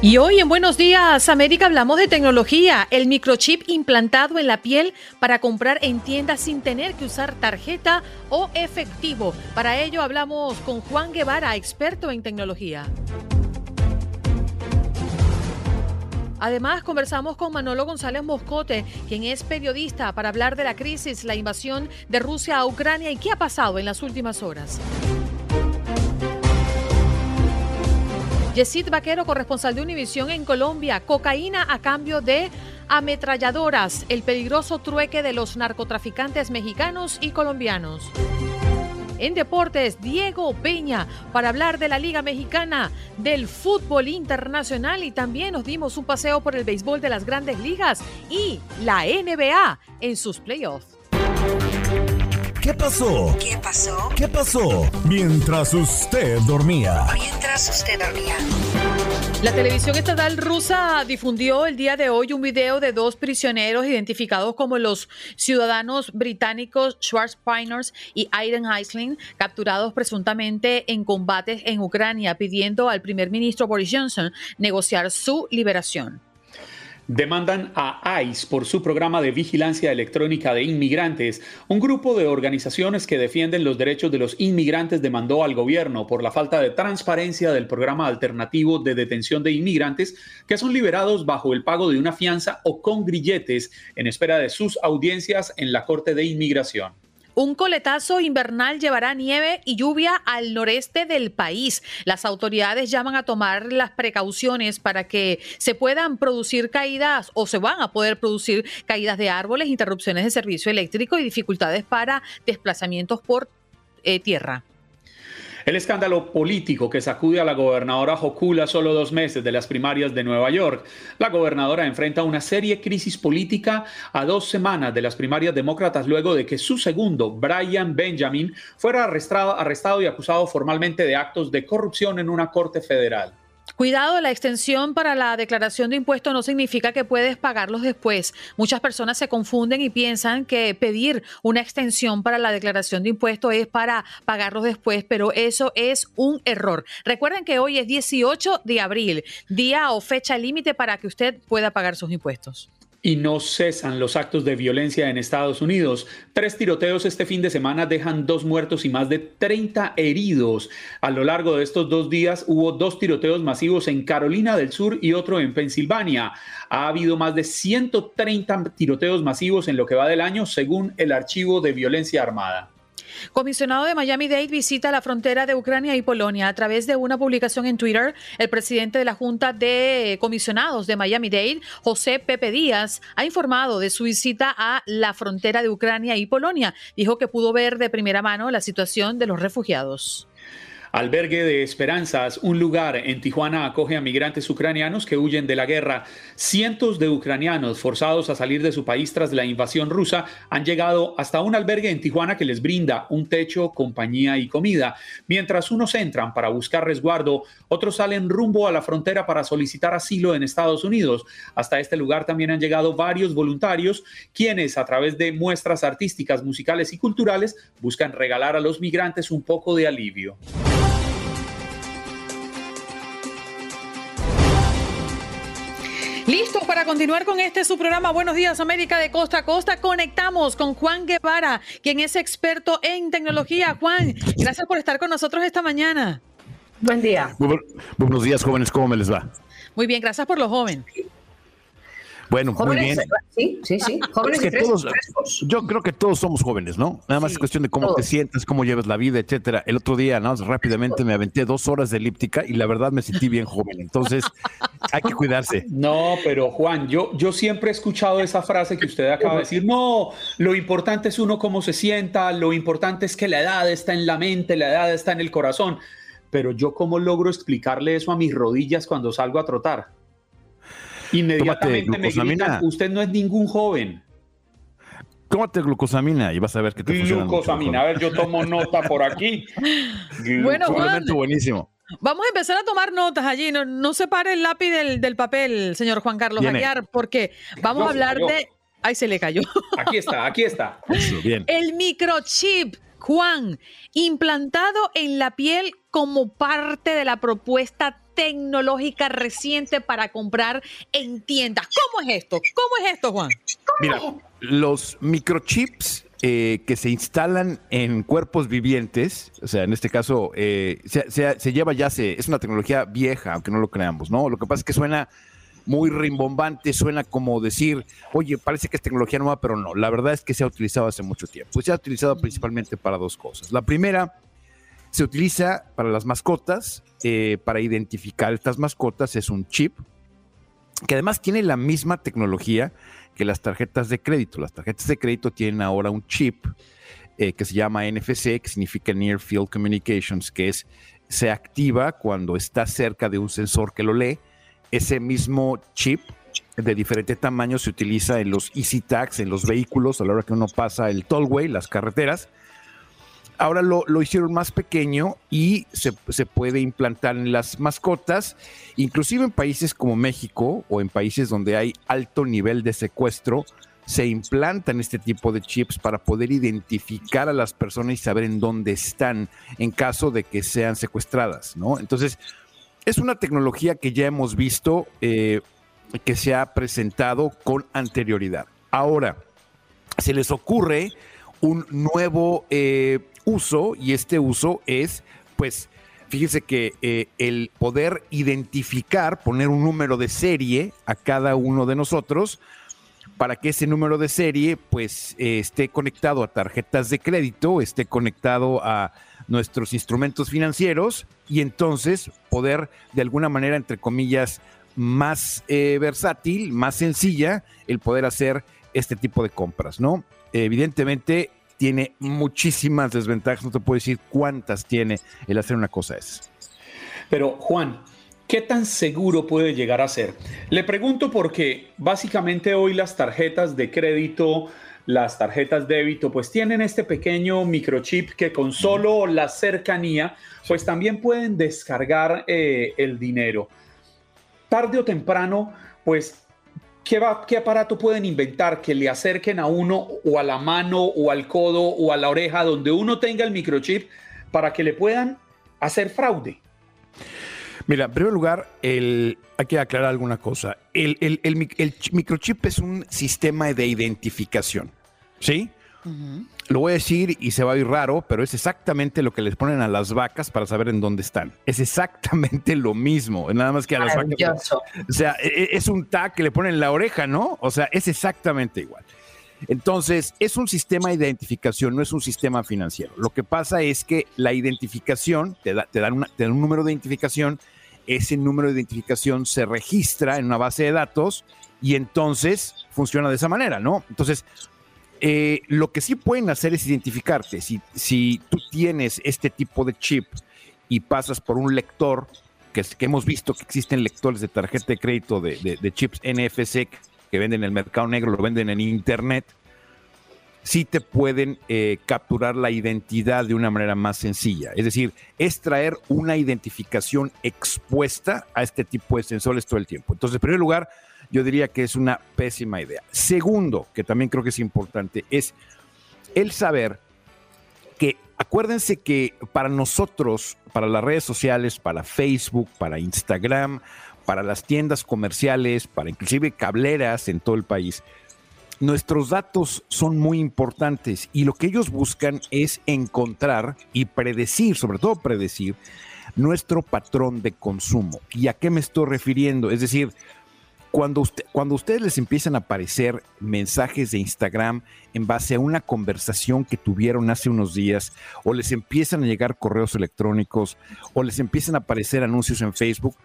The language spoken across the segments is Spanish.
Y hoy en Buenos Días América hablamos de tecnología, el microchip implantado en la piel para comprar en tiendas sin tener que usar tarjeta o efectivo. Para ello hablamos con Juan Guevara, experto en tecnología. Además, conversamos con Manolo González Moscote, quien es periodista, para hablar de la crisis, la invasión de Rusia a Ucrania y qué ha pasado en las últimas horas. Yesid Vaquero, corresponsal de Univisión en Colombia. Cocaína a cambio de ametralladoras. El peligroso trueque de los narcotraficantes mexicanos y colombianos. En deportes, Diego Peña para hablar de la Liga Mexicana, del fútbol internacional y también nos dimos un paseo por el béisbol de las grandes ligas y la NBA en sus playoffs. ¿Qué pasó? ¿Qué pasó? ¿Qué pasó? Mientras usted dormía. Mientras usted dormía. La televisión estatal rusa difundió el día de hoy un video de dos prisioneros identificados como los ciudadanos británicos Schwarzpiners y Aiden Heisling, capturados presuntamente en combates en Ucrania, pidiendo al primer ministro Boris Johnson negociar su liberación demandan a ICE por su programa de vigilancia electrónica de inmigrantes. Un grupo de organizaciones que defienden los derechos de los inmigrantes demandó al gobierno por la falta de transparencia del programa alternativo de detención de inmigrantes que son liberados bajo el pago de una fianza o con grilletes en espera de sus audiencias en la Corte de Inmigración. Un coletazo invernal llevará nieve y lluvia al noreste del país. Las autoridades llaman a tomar las precauciones para que se puedan producir caídas o se van a poder producir caídas de árboles, interrupciones de servicio eléctrico y dificultades para desplazamientos por eh, tierra. El escándalo político que sacude a la gobernadora Jocula solo dos meses de las primarias de Nueva York. La gobernadora enfrenta una seria crisis política a dos semanas de las primarias demócratas luego de que su segundo, Brian Benjamin, fuera arrestado, arrestado y acusado formalmente de actos de corrupción en una corte federal. Cuidado, la extensión para la declaración de impuestos no significa que puedes pagarlos después. Muchas personas se confunden y piensan que pedir una extensión para la declaración de impuestos es para pagarlos después, pero eso es un error. Recuerden que hoy es 18 de abril, día o fecha límite para que usted pueda pagar sus impuestos. Y no cesan los actos de violencia en Estados Unidos. Tres tiroteos este fin de semana dejan dos muertos y más de 30 heridos. A lo largo de estos dos días hubo dos tiroteos masivos en Carolina del Sur y otro en Pensilvania. Ha habido más de 130 tiroteos masivos en lo que va del año, según el Archivo de Violencia Armada. Comisionado de Miami-Dade visita la frontera de Ucrania y Polonia. A través de una publicación en Twitter, el presidente de la Junta de Comisionados de Miami-Dade, José Pepe Díaz, ha informado de su visita a la frontera de Ucrania y Polonia. Dijo que pudo ver de primera mano la situación de los refugiados. Albergue de Esperanzas, un lugar en Tijuana acoge a migrantes ucranianos que huyen de la guerra. Cientos de ucranianos forzados a salir de su país tras la invasión rusa han llegado hasta un albergue en Tijuana que les brinda un techo, compañía y comida. Mientras unos entran para buscar resguardo, otros salen rumbo a la frontera para solicitar asilo en Estados Unidos. Hasta este lugar también han llegado varios voluntarios quienes a través de muestras artísticas, musicales y culturales buscan regalar a los migrantes un poco de alivio. Listo para continuar con este su programa Buenos Días América de Costa a Costa. Conectamos con Juan Guevara, quien es experto en tecnología. Juan, gracias por estar con nosotros esta mañana. Buen día. buenos días, jóvenes. ¿Cómo me les va? Muy bien, gracias por lo joven. Bueno, muy bien. Sí, sí, sí. Jóvenes Es que todos- yo creo que todos somos jóvenes, ¿no? Nada más Sí, es cuestión de cómo te sientes, cómo llevas la vida, etcétera. El otro día, ¿no? Rápidamente me aventé dos horas de elíptica y la verdad me sentí bien joven. Entonces, hay que cuidarse. No, pero Juan, yo, yo siempre he escuchado esa frase que usted acaba de decir, no, lo importante es uno cómo se sienta, lo importante es que la edad está en la mente, la edad está en el corazón, pero yo cómo logro explicarle eso a mis rodillas cuando salgo a trotar. Inmediatamente me glucosamina. gritan, usted no es ningún joven. Tómate glucosamina y vas a ver que te funciona. mucho Glucosamina, a ver, yo tomo nota por aquí. Bueno, Juan, buenísimo. Vamos a empezar a tomar notas allí. No, no separe el lápiz del, del papel, señor Juan Carlos Viene. Aguiar, porque vamos a hablar de. Ay, se le cayó. Aquí está, aquí está. Eso, bien. El microchip, Juan, implantado en la piel como parte de la propuesta tecnológica reciente para comprar en tiendas. ¿Cómo es esto? ¿Cómo es esto, Juan? Mira, los microchips eh, que se instalan en cuerpos vivientes, o sea, en este caso, eh, se, se- lleva ya, se, es una tecnología vieja, aunque no lo creamos, ¿no? Lo que pasa es que suena muy rimbombante, suena como decir, oye, parece que es tecnología nueva, pero no. La verdad es que se ha utilizado hace mucho tiempo. Se ha utilizado principalmente para dos cosas. La primera, se utiliza para las mascotas, eh, para identificar estas mascotas, es un chip que además tiene la misma tecnología que las tarjetas de crédito. Las tarjetas de crédito tienen ahora un chip eh, que se llama NFC, que significa Near Field Communications, que es se activa cuando está cerca de un sensor que lo lee. Ese mismo chip de diferente tamaño se utiliza en los Easy Tags, en los vehículos, a la hora que uno pasa el tollway, las carreteras. Ahora lo, lo hicieron más pequeño y se, se puede implantar en las mascotas, inclusive en países como México o en países donde hay alto nivel de secuestro, se implantan este tipo de chips para poder identificar a las personas y saber en dónde están en caso de que sean secuestradas, ¿no? Entonces, es una tecnología que ya hemos visto eh, que se ha presentado con anterioridad. Ahora, se les ocurre un nuevo eh, uso y este uso es, pues, fíjense que eh, el poder identificar, poner un número de serie a cada uno de nosotros para que ese número de serie pues eh, esté conectado a tarjetas de crédito, esté conectado a nuestros instrumentos financieros y entonces poder de alguna manera, entre comillas, más eh, versátil, más sencilla, el poder hacer este tipo de compras, ¿no? Evidentemente tiene muchísimas desventajas, no te puedo decir cuántas tiene el hacer una cosa esa. Pero Juan, ¿qué tan seguro puede llegar a ser? Le pregunto porque básicamente hoy las tarjetas de crédito, las tarjetas débito, pues tienen este pequeño microchip que con solo la cercanía, pues también pueden descargar eh, el dinero. Tarde o temprano, pues ¿Qué, va- qué aparato pueden inventar que le acerquen a uno o a la mano o al codo o a la oreja donde uno tenga el microchip para que le puedan hacer fraude? Mira, en primer lugar, el, hay que aclarar alguna cosa. El, el- el mic- el ch- microchip es un sistema de identificación, ¿sí? Lo voy a decir y se va a ir raro, pero es exactamente lo que les ponen a las vacas para saber en dónde están. Es exactamente lo mismo, nada más que a las vacas. O sea, e- e- es un tag que le ponen en la oreja, ¿no? O sea, es exactamente igual. Entonces, es un sistema de identificación, no es un sistema financiero. Lo que pasa es que la identificación, te, da- te dan, una- te dan un número de identificación, ese número de identificación se registra en una base de datos y entonces funciona de esa manera, ¿no? Entonces, eh, lo que sí pueden hacer es identificarte. Si, si tú tienes este tipo de chip y pasas por un lector, que, hemos visto que existen lectores de tarjeta de crédito de, de- de chips NFC que venden en el mercado negro, lo venden en internet, sí te pueden eh, capturar la identidad de una manera más sencilla. Es decir, es traer una identificación expuesta a este tipo de sensores todo el tiempo. Entonces, en primer lugar, yo diría que es una pésima idea. Segundo, que también creo que es importante, es el saber que acuérdense que para nosotros, para las redes sociales, para Facebook, para Instagram, para las tiendas comerciales, para inclusive cableras en todo el país, nuestros datos son muy importantes y lo que ellos buscan es encontrar y predecir, sobre todo predecir, nuestro patrón de consumo. ¿Y a qué me estoy refiriendo? Es decir, cuando, usted, cuando ustedes les empiezan a aparecer mensajes de Instagram en base a una conversación que tuvieron hace unos días, o les empiezan a llegar correos electrónicos, o les empiezan a aparecer anuncios en Facebook,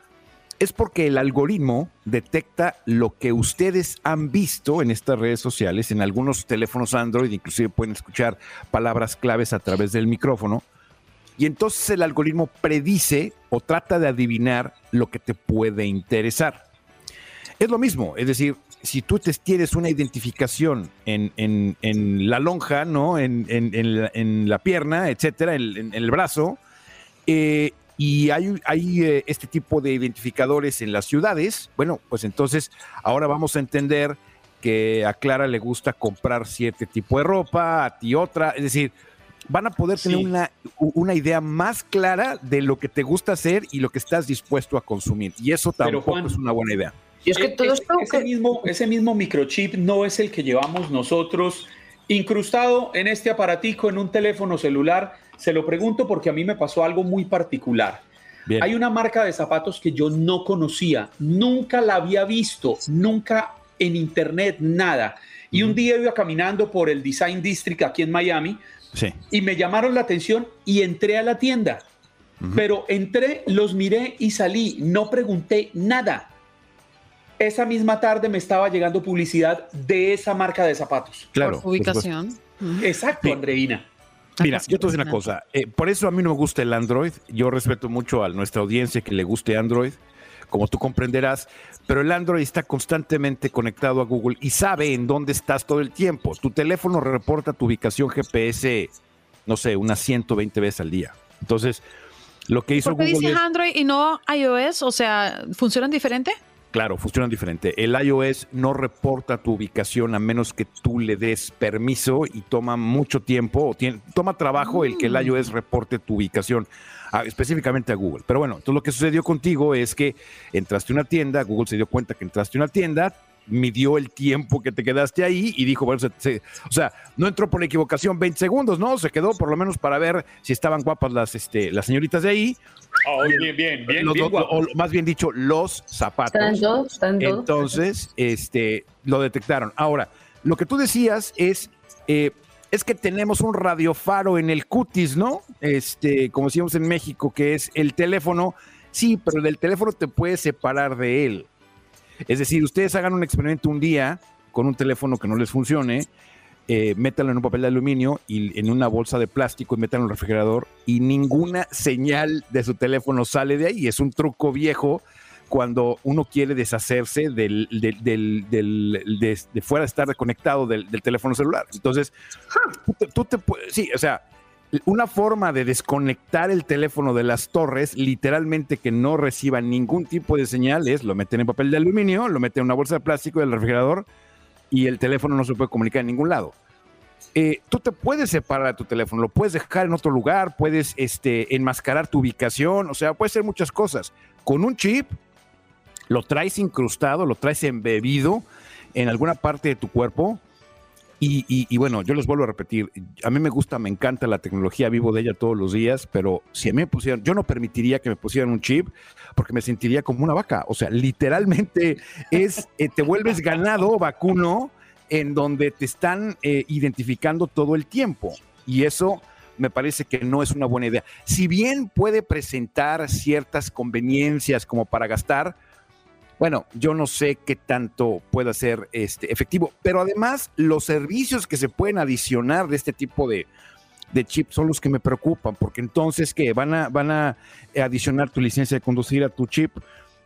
es porque el algoritmo detecta lo que ustedes han visto en estas redes sociales, en algunos teléfonos Android, inclusive pueden escuchar palabras claves a través del micrófono, y entonces el algoritmo predice o trata de adivinar lo que te puede interesar. Es lo mismo, es decir, si tú te tienes una identificación en, la lonja, ¿no? En, la, pierna, etcétera, en, el brazo, eh, y hay, hay eh, este tipo de identificadores en las ciudades, bueno, pues entonces ahora vamos a entender que a Clara le gusta comprar cierto tipo de ropa, a ti otra, es decir, van a poder tener una, una, idea más clara de lo que te gusta hacer y lo que estás dispuesto a consumir. Y eso tampoco es una buena idea. Y es que todo esto ese, mismo, ese mismo microchip no es el que llevamos nosotros incrustado en este aparatico en un teléfono celular. Se lo pregunto porque a mí me pasó algo muy particular. Hay una marca de zapatos que yo no conocía, nunca la había visto, nunca en internet, nada. Y un día iba caminando por el Design District aquí en Miami y me llamaron la atención y entré a la tienda. Pero entré, los miré y salí, no pregunté nada esa misma tarde me estaba llegando publicidad de esa marca de zapatos. Claro. ubicación. Exacto, Andreina. Mira, yo te voy a decir una cosa. Eh, por eso a mí no me gusta el Android. Yo respeto mucho a nuestra audiencia que le guste Android, como tú comprenderás. Pero el Android está constantemente conectado a Google y sabe en dónde estás todo el tiempo. Tu teléfono reporta tu ubicación GPS, no sé, unas 120 veces al día. Entonces, lo que hizo ¿Por qué dices Android y no iOS? O sea, ¿funcionan diferente? Claro, funcionan diferente. El iOS no reporta tu ubicación a menos que tú le des permiso y toma mucho tiempo, o toma trabajo el que el mm. iOS reporte tu ubicación específicamente a Google. Pero bueno, todo lo que sucedió contigo es que entraste a una tienda, Google se dio cuenta que entraste a una tienda, midió el tiempo que te quedaste ahí y dijo, bueno, o sea, no entró por equivocación 20 segundos, ¿no? Se quedó por lo menos para ver si estaban guapas las, este, las señoritas de ahí. Oh, bien, bien, bien, o, más bien dicho, los zapatos. Entonces, este, lo detectaron. Ahora, lo que tú decías es, eh, es que tenemos un radiofaro en el cutis, ¿no? Este, como decíamos en México, que es el teléfono. Sí, pero del teléfono te puedes separar de él. Es decir, ustedes hagan un experimento un día con un teléfono que no les funcione, eh, métanlo en un papel de aluminio y en una bolsa de plástico y métanlo en el refrigerador y ninguna señal de su teléfono sale de ahí. Es un truco viejo cuando uno quiere deshacerse del, del, de, fuera de estar desconectado del, teléfono celular. Entonces, tú te, tú te puedes, sí, o sea, una forma de desconectar el teléfono de las torres, literalmente que no reciba ningún tipo de señal, es lo meten en papel de aluminio, lo meten en una bolsa de plástico del refrigerador y el teléfono no se puede comunicar en ningún lado. Eh, tú te puedes separar de tu teléfono, lo puedes dejar en otro lugar, puedes este, enmascarar tu ubicación, o sea, puede ser muchas cosas. Con un chip, lo traes incrustado, lo traes embebido en alguna parte de tu cuerpo y, bueno, yo les vuelvo a repetir, a mí me gusta, me encanta la tecnología, vivo de ella todos los días, pero si a mí me pusieran, yo no permitiría que me pusieran un chip porque me sentiría como una vaca. O sea, literalmente es, eh, te vuelves ganado, vacuno, en donde te están eh, identificando todo el tiempo. Y eso me parece que no es una buena idea. Si bien puede presentar ciertas conveniencias como para gastar, bueno, yo no sé qué tanto pueda ser este, efectivo, pero además los servicios que se pueden adicionar de este tipo de, de chips son los que me preocupan, porque entonces que van a, van a adicionar tu licencia de conducir a tu chip,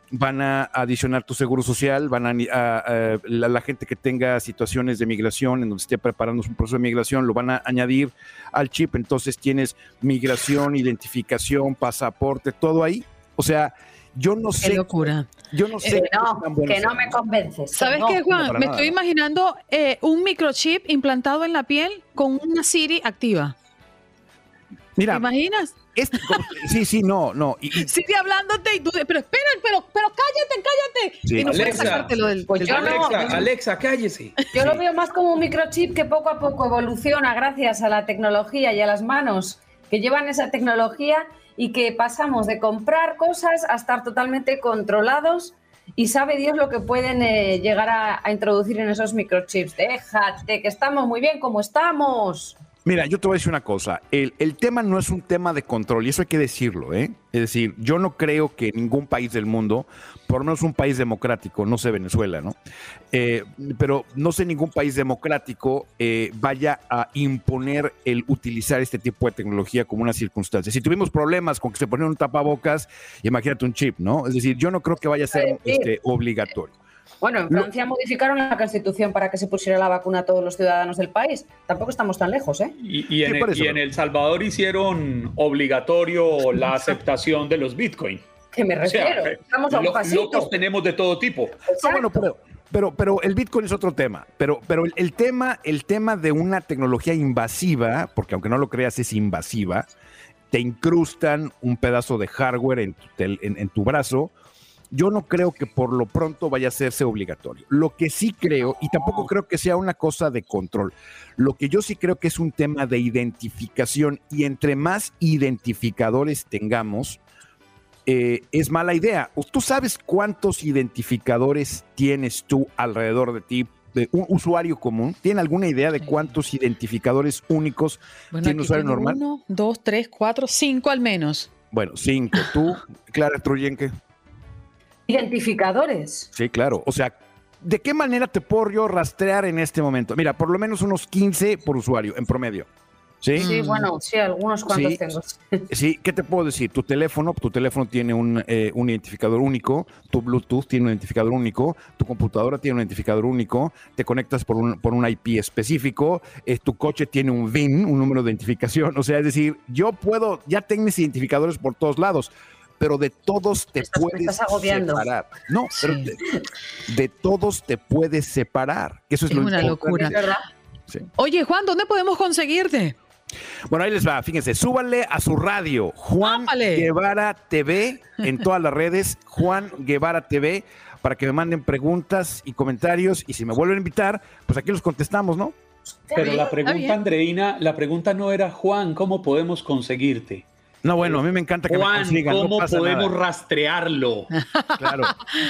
van a adicionar tu seguro social, van a, la, gente que tenga situaciones de migración, en donde esté preparando un proceso de migración, lo van a añadir al chip, entonces tienes migración, identificación, pasaporte, todo ahí. O sea, yo no sé. Qué locura. Yo no sé. que no me convences. ¿Sabes qué, Juan? me estoy imaginando eh, un microchip implantado en la piel con una Siri activa. Mira. ¿Te imaginas? Este, sí, sí, no, no. Y, Sigue hablándote y tú, pero espera, pero, pero cállate, cállate. Sí. Y no Alexa, sacártelo del, pues Alexa, Alexa, cállese. Yo lo veo más como un microchip que poco a poco evoluciona gracias a la tecnología y a las manos que llevan esa tecnología y que pasamos de comprar cosas a estar totalmente controlados y sabe Dios lo que pueden eh, llegar a, introducir en esos microchips. Déjate, que estamos muy bien como estamos. Mira, yo te voy a decir una cosa. El, el, tema no es un tema de control, y eso hay que decirlo, ¿eh? Es decir, yo no creo que ningún país del mundo, por lo menos un país democrático, no sé Venezuela, ¿no? Eh, pero no sé ningún país democrático eh, vaya a imponer el utilizar este tipo de tecnología como una circunstancia. Si tuvimos problemas con que se ponían un tapabocas, imagínate un chip, ¿no? Es decir, yo no creo que vaya a ser este, obligatorio. Bueno, en Francia no. modificaron la constitución para que se pusiera la vacuna a todos los ciudadanos del país. Tampoco estamos tan lejos, ¿eh? Y, y, en, sí, el, y en, El, Salvador hicieron obligatorio la aceptación de los bitcoins. Que me refiero. O sea, estamos a un lo, pasito. Locos tenemos de todo tipo. No, bueno, pero, pero, pero el Bitcoin es otro tema. Pero, pero el, el, tema, el tema de una tecnología invasiva, porque aunque no lo creas, es invasiva, te incrustan un pedazo de hardware en tu, en, en tu brazo yo no creo que por lo pronto vaya a hacerse obligatorio. Lo que sí creo, y tampoco creo que sea una cosa de control, lo que yo sí creo que es un tema de identificación y entre más identificadores tengamos, eh, es mala idea. ¿Tú sabes cuántos identificadores tienes tú alrededor de ti? De un usuario común, ¿tiene alguna idea de cuántos identificadores únicos bueno, tiene un usuario normal? Uno, dos, tres, cuatro, cinco al menos. Bueno, cinco. ¿Tú, Clara Truyenque? Identificadores. Sí, claro. O sea, ¿de qué manera te puedo yo rastrear en este momento? Mira, por lo menos unos 15 por usuario en promedio. ¿Sí? Sí, bueno, sí, algunos cuantos sí, tengo. Sí, ¿qué te puedo decir? Tu teléfono, tu teléfono tiene un, eh, un, identificador único, tu Bluetooth tiene un identificador único, tu computadora tiene un identificador único, te conectas por un, por un IP específico, eh, tu coche tiene un VIN, un número de identificación, o sea, es decir, yo puedo, ya tienes identificadores por todos lados, pero de todos te estás, puedes separar. No, sí. pero de, de, todos te puedes separar. Eso es, es lo una locura. Sí. Oye, Juan, ¿dónde podemos conseguirte? Bueno, ahí les va, fíjense, súbanle a su radio, Juan ¡Ápale! Guevara TV, en todas las redes, Juan Guevara TV, para que me manden preguntas y comentarios, y si me vuelven a invitar, pues aquí los contestamos, ¿no? Pero la pregunta, Andreina, la pregunta no era, Juan, ¿cómo podemos conseguirte? No, bueno, a mí me encanta que Juan, me consigan. ¿Cómo no podemos nada. rastrearlo? Claro.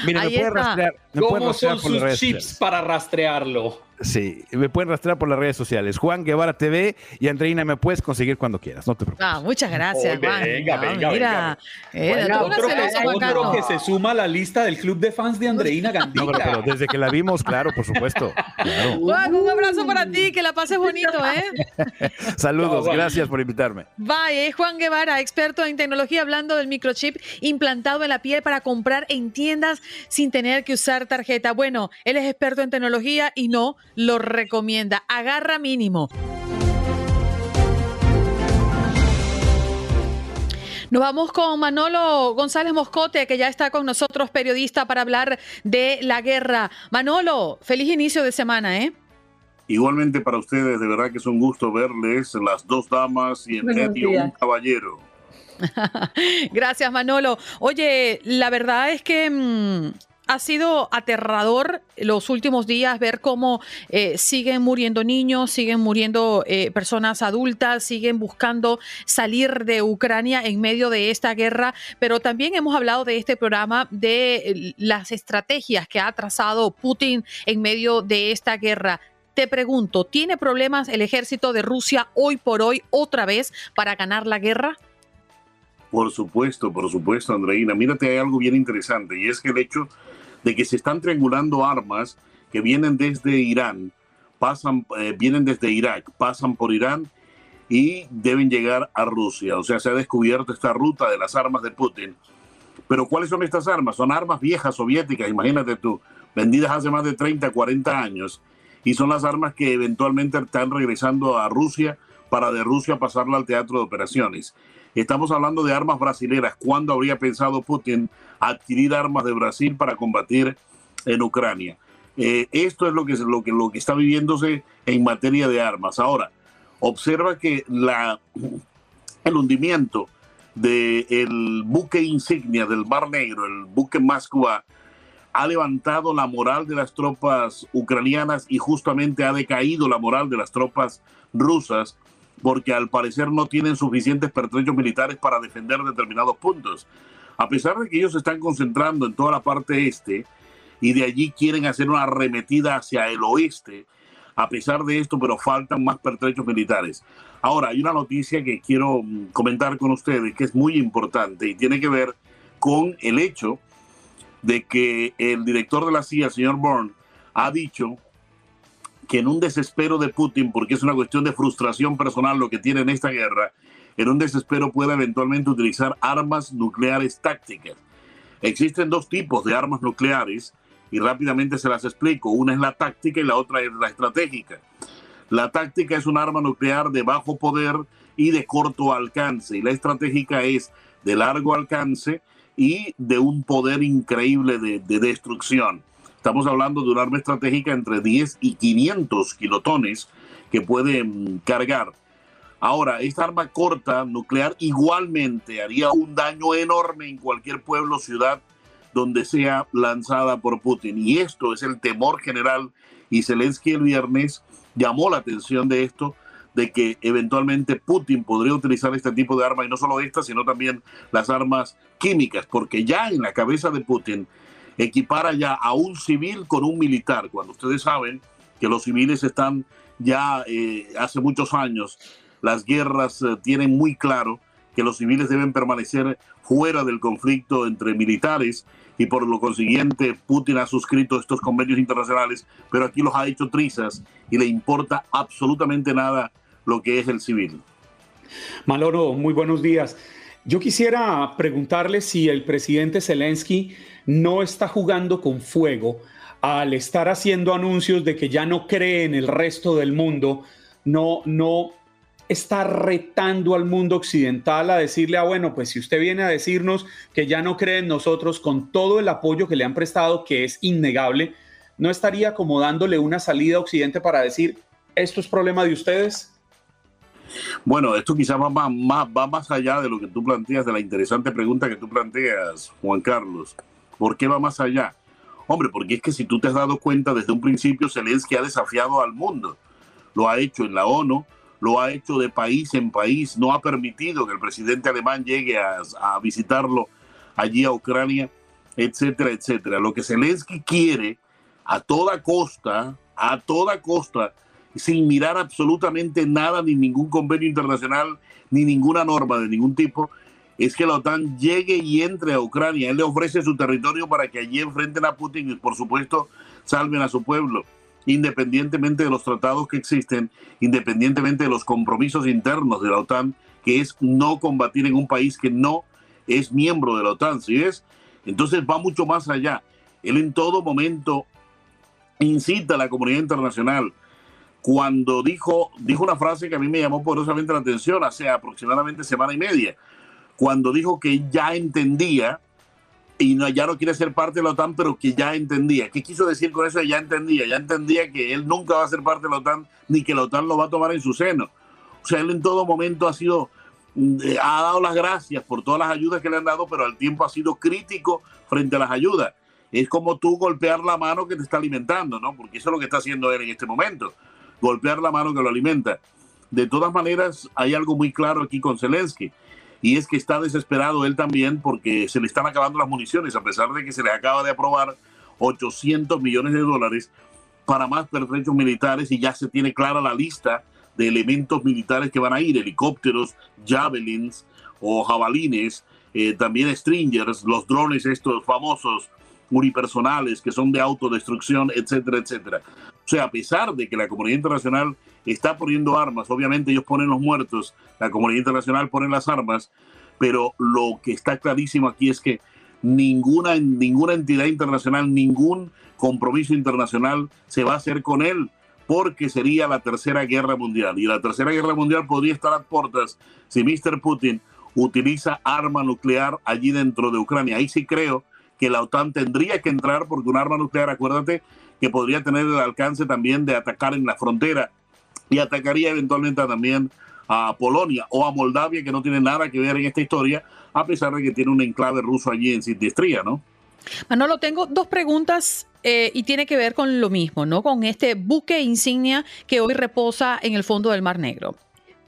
Mira, me puede rastrear. Me ¿Cómo puede rastrear son por sus chips para rastrearlo? Sí, me pueden rastrear por las redes sociales. Juan Guevara TV y Andreina, me puedes conseguir cuando quieras, no te preocupes. Ah, muchas gracias, Oh, Juan. venga, No, venga, mira, eh, Bueno, tú eres otro, celoso, Juan otro que se suma a la lista del club de fans de Andreina Gandita. No, pero, pero desde que la vimos, claro, por supuesto. Claro. Juan, un abrazo para ti, que la pases bonito, ¿eh? Saludos, No, gracias por invitarme. Bye, es Juan Guevara, experto en tecnología, hablando del microchip implantado en la piel para comprar en tiendas sin tener que usar tarjeta. Bueno, él es experto en tecnología y no lo recomienda. Agarra mínimo. Nos vamos con Manolo González Moscote, que ya está con nosotros, periodista, para hablar de la guerra. Manolo, feliz inicio de semana, ¿eh? Igualmente para ustedes, de verdad que es un gusto verles, las dos damas y en medio un caballero. Gracias, Manolo. Oye, la verdad es que mm, ha sido aterrador los últimos días ver cómo eh, siguen muriendo niños, siguen muriendo eh, personas adultas, siguen buscando salir de Ucrania en medio de esta guerra, pero también hemos hablado de este programa de las estrategias que ha trazado Putin en medio de esta guerra. Te pregunto, ¿tiene problemas el ejército de Rusia hoy por hoy otra vez para ganar la guerra? Por supuesto, por supuesto, Andreina. Mírate, hay algo bien interesante y es que el hecho de que se están triangulando armas que vienen desde Irán, pasan, eh, vienen desde Irak, pasan por Irán y deben llegar a Rusia. O sea, se ha descubierto esta ruta de las armas de Putin. Pero ¿cuáles son estas armas? Son armas viejas soviéticas, imagínate tú, vendidas hace más de 30, 40 años. Y son las armas que eventualmente están regresando a Rusia para de Rusia pasarla al teatro de operaciones. Estamos hablando de armas brasileras. ¿Cuándo habría pensado Putin adquirir armas de Brasil para combatir en Ucrania? Eh, esto es lo que, lo, que, lo que está viviéndose en materia de armas. Ahora, observa que la, el hundimiento del buque insignia del Mar Negro, el buque Moskva, ha levantado la moral de las tropas ucranianas y justamente ha decaído la moral de las tropas rusas porque al parecer no tienen suficientes pertrechos militares para defender determinados puntos. A pesar de que ellos se están concentrando en toda la parte este y de allí quieren hacer una arremetida hacia el oeste, a pesar de esto, pero faltan más pertrechos militares. Ahora, hay una noticia que quiero mm, comentar con ustedes que es muy importante y tiene que ver con el hecho de que el director de la CIA, señor Bourne, ha dicho que en un desespero de Putin, porque es una cuestión de frustración personal lo que tiene en esta guerra, en un desespero puede eventualmente utilizar armas nucleares tácticas. Existen dos tipos de armas nucleares y rápidamente se las explico. Una es la táctica y la otra es la estratégica. La táctica es un arma nuclear de bajo poder y de corto alcance y la estratégica es de largo alcance y de un poder increíble de, destrucción. Estamos hablando de un arma estratégica entre 10 y 500 kilotones que puede mm, cargar. Ahora, esta arma corta nuclear igualmente haría un daño enorme en cualquier pueblo, ciudad, donde sea lanzada por Putin. Y esto es el temor general. Y Zelensky el viernes llamó la atención de esto, de que eventualmente Putin podría utilizar este tipo de armas, y no solo estas, sino también las armas químicas, porque ya en la cabeza de Putin equipara ya a un civil con un militar, cuando ustedes saben que los civiles están ya eh, hace muchos años las guerras eh, tienen muy claro que los civiles deben permanecer fuera del conflicto entre militares y por lo consiguiente Putin ha suscrito estos convenios internacionales, pero aquí los ha hecho trizas y le importa absolutamente nada lo que es el civil. Maloro, muy buenos días. Yo quisiera preguntarle si el presidente Zelensky no está jugando con fuego al estar haciendo anuncios de que ya no cree en el resto del mundo, no, no está retando al mundo occidental a decirle, ah, bueno, pues si usted viene a decirnos que ya no cree en nosotros con todo el apoyo que le han prestado, que es innegable, ¿no estaría como dándole una salida a Occidente para decir, esto es problema de ustedes? Bueno, esto quizás va más, va más allá de lo que tú planteas, de la interesante pregunta que tú planteas, Juan Carlos. ¿Por qué va más allá? Hombre, porque es que si tú te has dado cuenta desde un principio, Zelensky ha desafiado al mundo. Lo ha hecho en la ONU, lo ha hecho de país en país, no ha permitido que el presidente alemán llegue a, visitarlo allí a Ucrania, etcétera, etcétera. Lo que Zelensky quiere a toda costa, a toda costa, sin mirar absolutamente nada, ni ningún convenio internacional, ni ninguna norma de ningún tipo, es que la OTAN llegue y entre a Ucrania. Él le ofrece su territorio para que allí enfrenten a Putin y, por supuesto, salven a su pueblo independientemente de los tratados que existen, independientemente de los compromisos internos de la OTAN, que es no combatir en un país que no es miembro de la OTAN, ¿sí es? Entonces va mucho más allá. Él en todo momento incita a la comunidad internacional. Cuando dijo, dijo una frase que a mí me llamó poderosamente la atención hace aproximadamente semana y media, cuando dijo que ya entendía y no, ya no quiere ser parte de la OTAN, pero que ya entendía. ¿Qué quiso decir con eso? Ya entendía, ya entendía que él nunca va a ser parte de la OTAN, ni que la OTAN lo va a tomar en su seno. O sea, él en todo momento ha sido, mm, eh, ha dado las gracias por todas las ayudas que le han dado, pero al tiempo ha sido crítico frente a las ayudas. Es como tú golpear la mano que te está alimentando, ¿no? Porque eso es lo que está haciendo él en este momento, golpear la mano que lo alimenta. De todas maneras, hay algo muy claro aquí con Zelensky y es que está desesperado él también porque se le están acabando las municiones, a pesar de que se le acaba de aprobar 800 millones de dólares para más pertrechos militares y ya se tiene clara la lista de elementos militares que van a ir, helicópteros, javelins o jabalines, eh, también stringers, los drones estos famosos unipersonales que son de autodestrucción, etcétera, etcétera. O sea, a pesar de que la comunidad internacional está poniendo armas, obviamente ellos ponen los muertos, la comunidad internacional pone las armas, pero lo que está clarísimo aquí es que ninguna, ninguna entidad internacional, ningún compromiso internacional se va a hacer con él, porque sería la tercera guerra mundial. Y la tercera guerra mundial podría estar a puertas si Mr. Putin utiliza arma nuclear allí dentro de Ucrania. Ahí sí creo que la OTAN tendría que entrar porque un arma nuclear, acuérdate, que podría tener el alcance también de atacar en la frontera y atacaría eventualmente también a Polonia o a Moldavia, que no tiene nada que ver en esta historia, a pesar de que tiene un enclave ruso allí en Sidnestría, ¿no? Manolo, tengo dos preguntas eh, y tiene que ver con lo mismo, ¿no? Con este buque insignia que hoy reposa en el fondo del Mar Negro.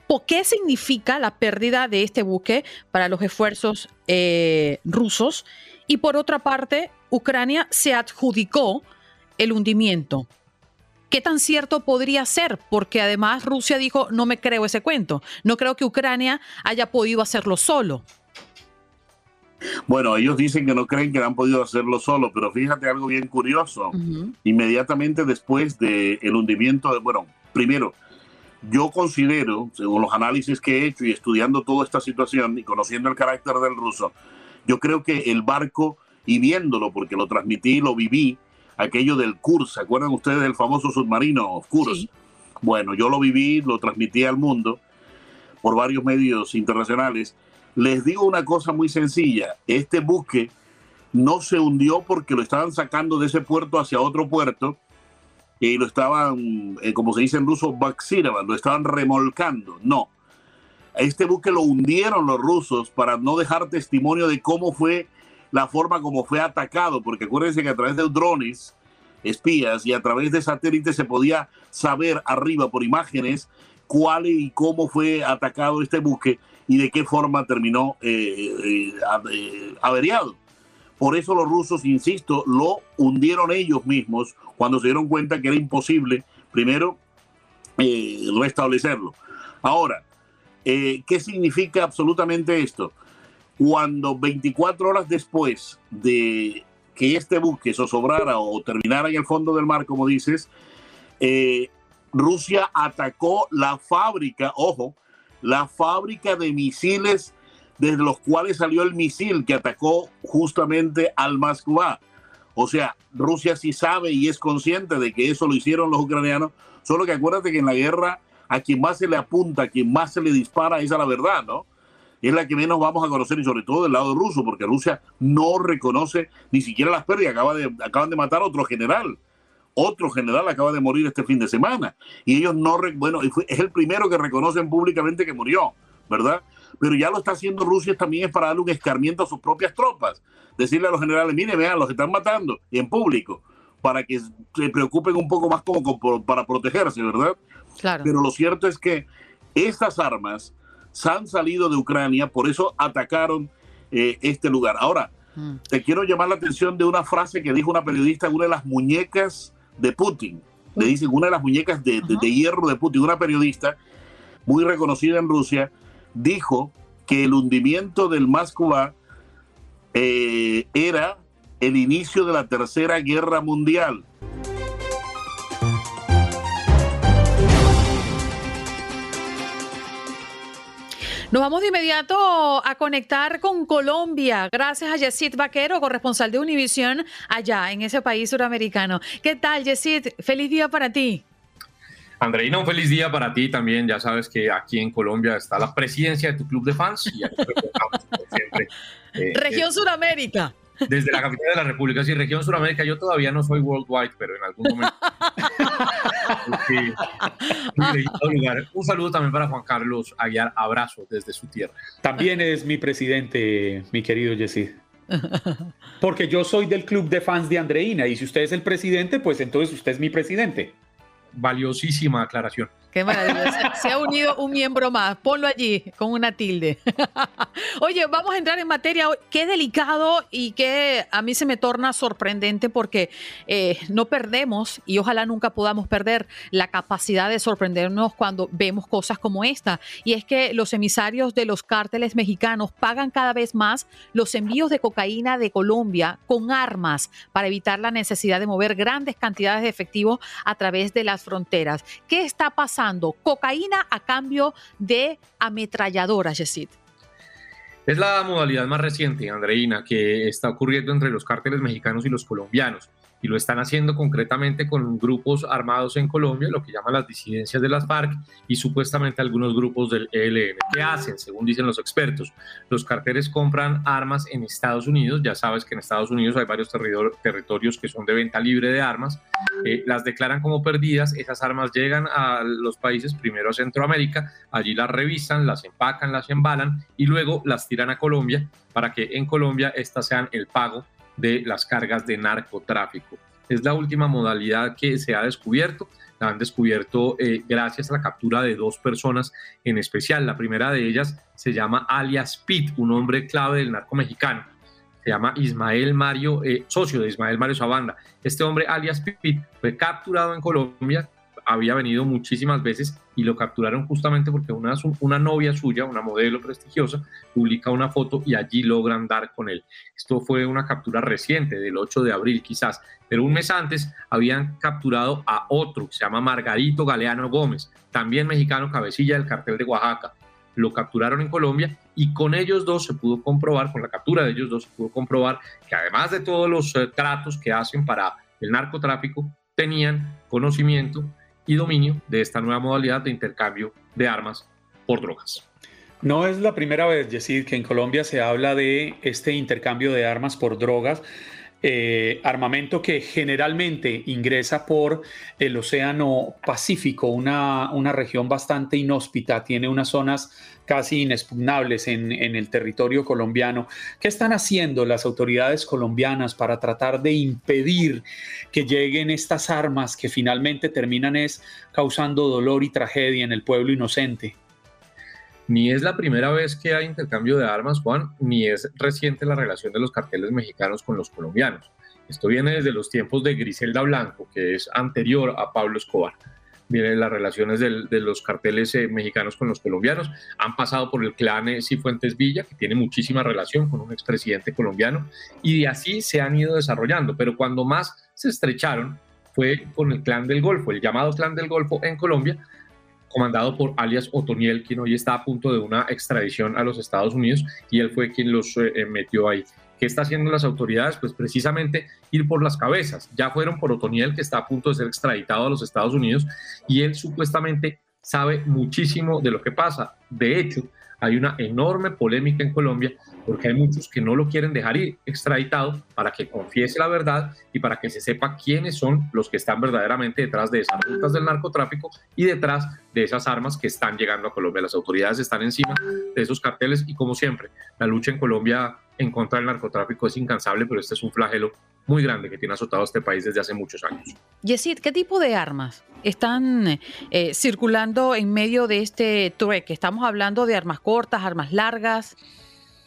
¿Por qué significa la pérdida de este buque para los esfuerzos eh, rusos? Y por otra parte, Ucrania se adjudicó el hundimiento. ¿Qué tan cierto podría ser? Porque además Rusia dijo, no me creo ese cuento. No creo que Ucrania haya podido hacerlo solo. Bueno, ellos dicen que no creen que han podido hacerlo solo, pero fíjate algo bien curioso. Inmediatamente después del hundimiento, de, bueno, primero, yo considero, según los análisis que he hecho y estudiando toda esta situación y conociendo el carácter del ruso, yo creo que el barco, y viéndolo, porque lo transmití, lo viví, aquello del Kursk, ¿se acuerdan ustedes del famoso submarino Kursk? Bueno, yo lo viví, lo transmití al mundo por varios medios internacionales les digo una cosa muy sencilla, este buque no se hundió porque lo estaban sacando de ese puerto hacia otro puerto y lo estaban, eh, como se dice en ruso, vaxiraban, lo estaban remolcando. No. Este buque lo hundieron los rusos para no dejar testimonio de cómo fue la forma como fue atacado, porque acuérdense que a través de drones, espías y a través de satélites se podía saber arriba por imágenes cuál y cómo fue atacado este buque y de qué forma terminó eh, eh, eh, averiado. Por eso los rusos, insisto, lo hundieron ellos mismos cuando se dieron cuenta que era imposible, primero, restablecerlo. Ahora, ¿qué significa absolutamente esto? Cuando 24 horas después de que este buque sobrara o terminara en el fondo del mar, como dices, Rusia atacó la fábrica, ojo, la fábrica de misiles desde los cuales salió el misil que atacó justamente al Moskva. O sea, Rusia sí sabe y es consciente de que eso lo hicieron los ucranianos, solo que acuérdate que en la guerra a quien más se le apunta, a quien más se le dispara, esa es la verdad, ¿no? Es la que menos vamos a conocer y sobre todo del lado ruso, porque Rusia no reconoce ni siquiera las pérdidas. Acaba de, acaban de matar a otro general otro general acaba de morir este fin de semana. Y ellos no, bueno, es el primero que reconocen públicamente que murió, ¿verdad? Pero ya lo está haciendo Rusia también es para darle un escarmiento a sus propias tropas. Decirle a los generales, mire, vean, los están matando y en público, para que se preocupen un poco más como, para protegerse, ¿verdad? Claro. Pero lo cierto es que estas armas se han salido de Ucrania, por eso atacaron eh, este lugar. Ahora, mm. te quiero llamar la atención de una frase que dijo una periodista, una de las muñecas de Putin. Le dicen una de las muñecas de, hierro de Putin, una periodista muy reconocida en Rusia, dijo que el hundimiento del Moskva eh, era el inicio de la Tercera Guerra Mundial. Nos vamos de inmediato a conectar con Colombia, gracias a Yesid Vaquero, corresponsal de Univisión allá en ese país suramericano. ¿Qué tal, Yesid? Feliz día para ti. Andreina, un feliz día para ti también. Ya sabes que aquí en Colombia está la presidencia de tu club de fans. Y siempre, eh, Región Suramérica desde la capital de la República, sí, región Suramérica. Yo todavía no soy worldwide, pero en algún momento. Un saludo también para Juan Carlos Aguiar, abrazo desde su tierra. También es mi presidente, mi querido Jesse. Porque yo soy del club de fans de Andreina y si usted es el presidente, pues entonces usted es mi presidente. Valiosísima aclaración. Qué maravilla. Se, ha unido un miembro más. Ponlo allí con una tilde. Oye, vamos a entrar en materia. Qué delicado y que a mí se me torna sorprendente porque eh, no perdemos y ojalá nunca podamos perder la capacidad de sorprendernos cuando vemos cosas como esta. Y es que los emisarios de los cárteles mexicanos pagan cada vez más los envíos de cocaína de Colombia con armas para evitar la necesidad de mover grandes cantidades de efectivo a través de las fronteras. ¿Qué está pasando? Cocaína a cambio de ametralladoras, Yesid. Es la modalidad más reciente, Andreina, que está ocurriendo entre los cárteles mexicanos y los colombianos y lo están haciendo concretamente con grupos armados en Colombia, lo que llaman las disidencias de las FARC y supuestamente algunos grupos del ELN. ¿Qué hacen? Según dicen los expertos, los carteles compran armas en Estados Unidos, ya sabes que en Estados Unidos hay varios territorios que son de venta libre de armas, eh, las declaran como perdidas, esas armas llegan a los países, primero a Centroamérica, allí las revisan, las empacan, las embalan y luego las tiran a Colombia para que en Colombia estas sean el pago de las cargas de narcotráfico. Es la última modalidad que se ha descubierto. la han descubierto eh, gracias a la captura de dos personas en especial. La primera de ellas se llama alias Pitt, un hombre clave del narco mexicano. Se llama Ismael Mario, eh, socio de Ismael Mario Sabanda. Este hombre, alias Pitt, fue capturado en Colombia había venido muchísimas veces y lo capturaron justamente porque una, una novia suya, una modelo prestigiosa, publica una foto y allí logran dar con él. Esto fue una captura reciente, del 8 de abril quizás, pero un mes antes habían capturado a otro, que se llama Margarito Galeano Gómez, también mexicano, cabecilla del cartel de Oaxaca. Lo capturaron en Colombia y con ellos dos se pudo comprobar, con la captura de ellos dos se pudo comprobar que además de todos los eh, tratos que hacen para el narcotráfico, tenían conocimiento y dominio de esta nueva modalidad de intercambio de armas por drogas. No es la primera vez, Yesid, que en Colombia se habla de este intercambio de armas por drogas. Eh, armamento que generalmente ingresa por el Océano Pacífico, una, una, región bastante inhóspita, tiene unas zonas casi inexpugnables en, el territorio colombiano. ¿Qué están haciendo las autoridades colombianas para tratar de impedir que lleguen estas armas que finalmente terminan es causando dolor y tragedia en el pueblo inocente? Ni es la primera vez que hay intercambio de armas, Juan, ni es reciente la relación de los carteles mexicanos con los colombianos. Esto viene desde los tiempos de Griselda Blanco, que es anterior a Pablo Escobar. Vienen las relaciones de, los carteles eh, mexicanos con los colombianos. Han pasado por el clan eh, Cifuentes Villa, que tiene muchísima relación con un expresidente colombiano, y así se han ido desarrollando. Pero cuando más se estrecharon fue con el clan del Golfo, el llamado clan del Golfo en Colombia, comandado por alias Otoniel, quien hoy está a punto de una extradición a los Estados Unidos y él fue quien los eh, metió ahí. ¿Qué está haciendo las autoridades? Pues precisamente ir por las cabezas. Ya fueron por Otoniel, que está a punto de ser extraditado a los Estados Unidos, y él supuestamente sabe muchísimo de lo que pasa. De hecho, hay una enorme polémica en Colombia porque hay muchos que no lo quieren dejar ir extraditado para que confiese la verdad y para que se sepa quiénes son los que están verdaderamente detrás de esas rutas del narcotráfico y detrás de esas armas que están llegando a Colombia. Las autoridades están encima de esos carteles y como siempre, la lucha en Colombia en contra del narcotráfico es incansable, pero este es un flagelo muy grande que tiene azotado este país desde hace muchos años. Yesid, ¿qué tipo de armas están eh, circulando en medio de este trueque? Estamos hablando de armas cortas, armas largas.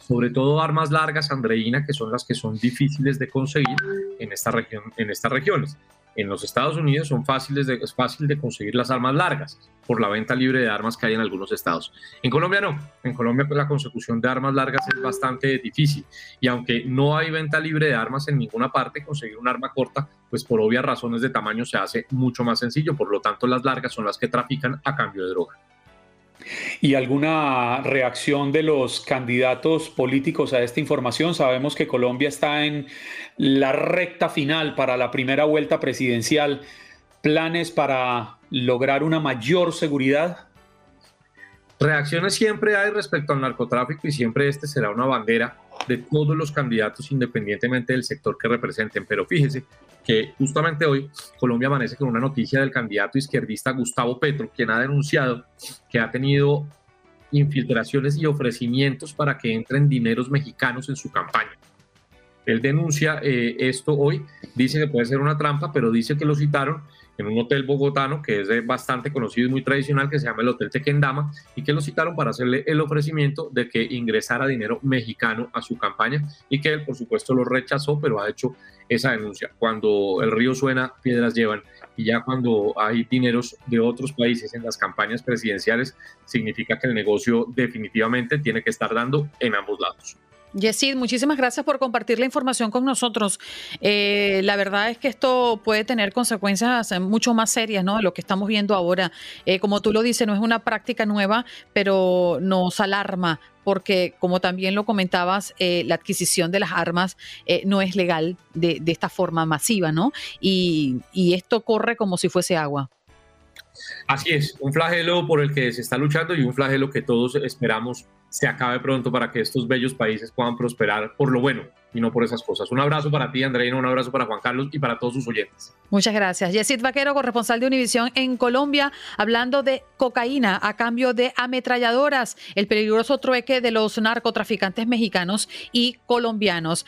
Sobre todo armas largas, Andreina, que son las que son difíciles de conseguir en, esta región, en estas regiones en los Estados Unidos son fáciles de, es fácil de conseguir las armas largas por la venta libre de armas que hay en algunos estados. En Colombia no, en Colombia pues, la consecución de armas largas es bastante difícil y aunque no hay venta libre de armas en ninguna parte, conseguir un arma corta, pues por obvias razones de tamaño se hace mucho más sencillo, por lo tanto las largas son las que trafican a cambio de droga. ¿Y alguna reacción de los candidatos políticos a esta información? Sabemos que Colombia está en la recta final para la primera vuelta presidencial. ¿Planes para lograr una mayor seguridad? Reacciones siempre hay respecto al narcotráfico y siempre este será una bandera de todos los candidatos independientemente del sector que representen. Pero fíjese que justamente hoy Colombia amanece con una noticia del candidato izquierdista Gustavo Petro, quien ha denunciado que ha tenido infiltraciones y ofrecimientos para que entren dineros mexicanos en su campaña. Él denuncia eh, esto hoy, dice que puede ser una trampa, pero dice que lo citaron en un hotel bogotano que es bastante conocido y muy tradicional, que se llama el Hotel Tequendama, y que lo citaron para hacerle el ofrecimiento de que ingresara dinero mexicano a su campaña y que él, por supuesto, lo rechazó, pero ha hecho esa denuncia. Cuando el río suena, piedras llevan, y ya cuando hay dineros de otros países en las campañas presidenciales, significa que el negocio definitivamente tiene que estar dando en ambos lados. Yesid, muchísimas gracias por compartir la información con nosotros. Eh, la verdad es que esto puede tener consecuencias mucho más serias, ¿no? De lo que estamos viendo ahora. Eh, como tú lo dices, no es una práctica nueva, pero nos alarma porque, como también lo comentabas, eh, la adquisición de las armas no es legal de, esta forma masiva, ¿no? y esto corre como si fuese agua. Así es, un flagelo por el que se está luchando y un flagelo que todos esperamos se acabe pronto para que estos bellos países puedan prosperar por lo bueno y no por esas cosas. Un abrazo para ti, Andreina, un abrazo para Juan Carlos y para todos sus oyentes. Muchas gracias. Yesid Vaquero, corresponsal de Univisión en Colombia, hablando de cocaína a cambio de ametralladoras, el peligroso trueque de los narcotraficantes mexicanos y colombianos.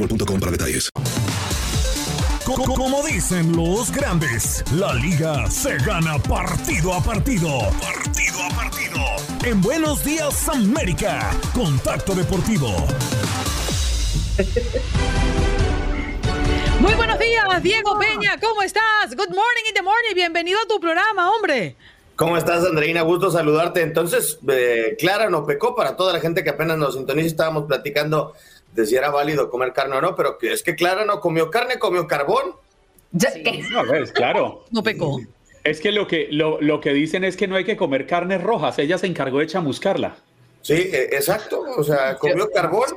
para detalles. Como dicen los grandes, la liga se gana partido a partido. Partido a partido. En Buenos Días América, Contacto Deportivo. Muy buenos días, Diego Peña, ¿cómo estás? Good morning in the morning, bienvenido a tu programa, hombre. ¿Cómo estás, Andreina? Gusto saludarte. Entonces, eh, Clara no pecó para toda la gente que apenas nos sintoniza. Estábamos platicando de si era válido comer carne o no, pero que es que Clara no comió carne, comió carbón. No, ves, claro. No pecó. Es que lo que lo, lo, que dicen es que no hay que comer carnes rojas. Ella se encargó de chamuscarla. Sí, e, exacto. O sea, comió carbón.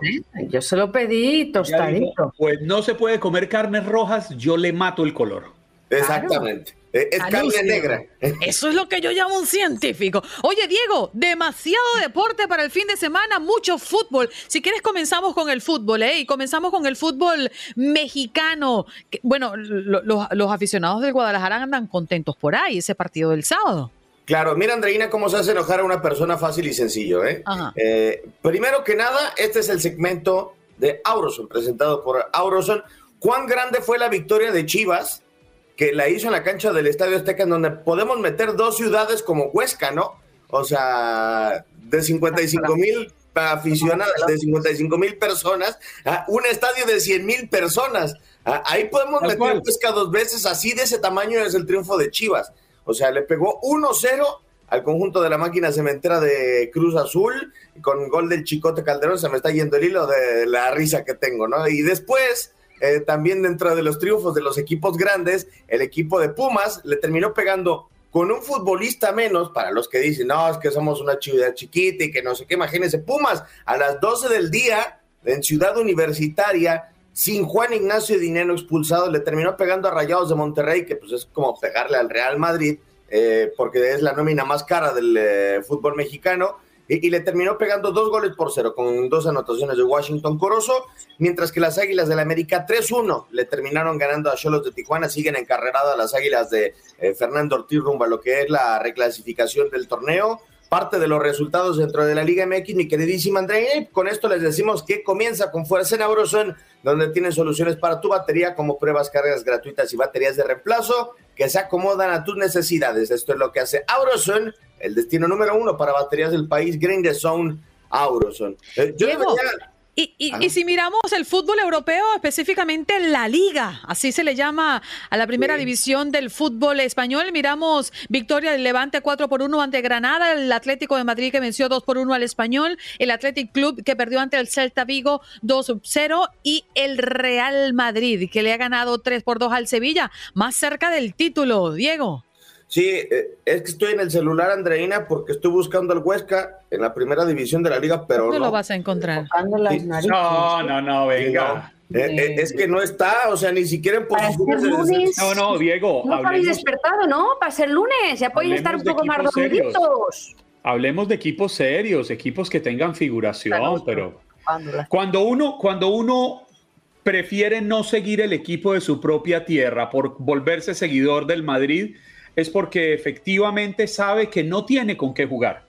yo se lo pedí tostadito. pues no se puede comer carnes rojas, yo le mato el color. Exactamente. Es carne negra. Eso es lo que yo llamo un científico. Oye, Diego, demasiado deporte para el fin de semana, mucho fútbol. Si quieres, comenzamos con el fútbol, ¿eh? Y comenzamos con el fútbol mexicano. Bueno, los aficionados del Guadalajara andan contentos por ahí, ese partido del sábado. Claro, mira Andreina cómo se hace enojar a una persona fácil y sencillo. ¿eh? eh primero que nada, este es el segmento de Auroson, presentado por Auroson. ¿Cuán grande fue la victoria de Chivas que la hizo en la cancha del Estadio Azteca, en donde podemos meter dos ciudades como Huesca, ¿no? O sea, de 55 mil aficionados, de 55 mil personas, a un estadio de 100 mil personas. Ahí podemos meter Huesca dos veces, así de ese tamaño es el triunfo de Chivas. O sea, le pegó 1-0 al conjunto de la máquina cementera de Cruz Azul, con gol del Chicote Calderón, se me está yendo el hilo de la risa que tengo, ¿no? Y después eh, también dentro de los triunfos de los equipos grandes, el equipo de Pumas le terminó pegando con un futbolista menos, para los que dicen, no, es que somos una ciudad chiquita y que no sé qué, imagínense, Pumas a las 12 del día en Ciudad Universitaria, sin Juan Ignacio Dinero expulsado, le terminó pegando a Rayados de Monterrey, que pues es como pegarle al Real Madrid, eh, porque es la nómina más cara del eh, fútbol mexicano y, le terminó pegando dos goles por cero con dos anotaciones de Washington Corozo, mientras que las Águilas del la América 3-1 le terminaron ganando a Cholos de Tijuana, siguen encarreradas las Águilas de eh, Fernando Ortiz rumbo a lo que es la reclasificación del torneo. Parte de los resultados dentro de la Liga MX, mi queridísima Andrea, con esto les decimos que comienza con fuerza en Auroson, donde tienen soluciones para tu batería como pruebas, cargas gratuitas y baterías de reemplazo que se acomodan a tus necesidades. Esto es lo que hace Auroson el destino número uno para baterías del país, Green the Zone Auroson. Eh, yo y, si miramos el fútbol europeo, específicamente la Liga, así se le llama a la primera división del fútbol español, miramos victoria del Levante 4 por 1 ante Granada, el Atlético de Madrid que venció 2 por 1 al Español, el Athletic Club que perdió ante el Celta Vigo 2-0 y el Real Madrid que le ha ganado 3 por 2 al Sevilla, más cerca del título, Diego. Sí, eh, es que estoy en el celular, Andreina, porque estoy buscando al Huesca en la primera división de la liga, pero no. lo vas a encontrar. No, no, no, venga. Eh, eh, es que no está, o sea, ni siquiera en posiciones. No, no, Diego. No habéis despertado, ¿no? Para ser lunes, ya podéis estar un poco más dormiditos. Hablemos de equipos serios, equipos que tengan figuración, pero cuando uno, cuando uno prefiere no seguir el equipo de su propia tierra por volverse seguidor del Madrid, es porque efectivamente sabe que no tiene con qué jugar.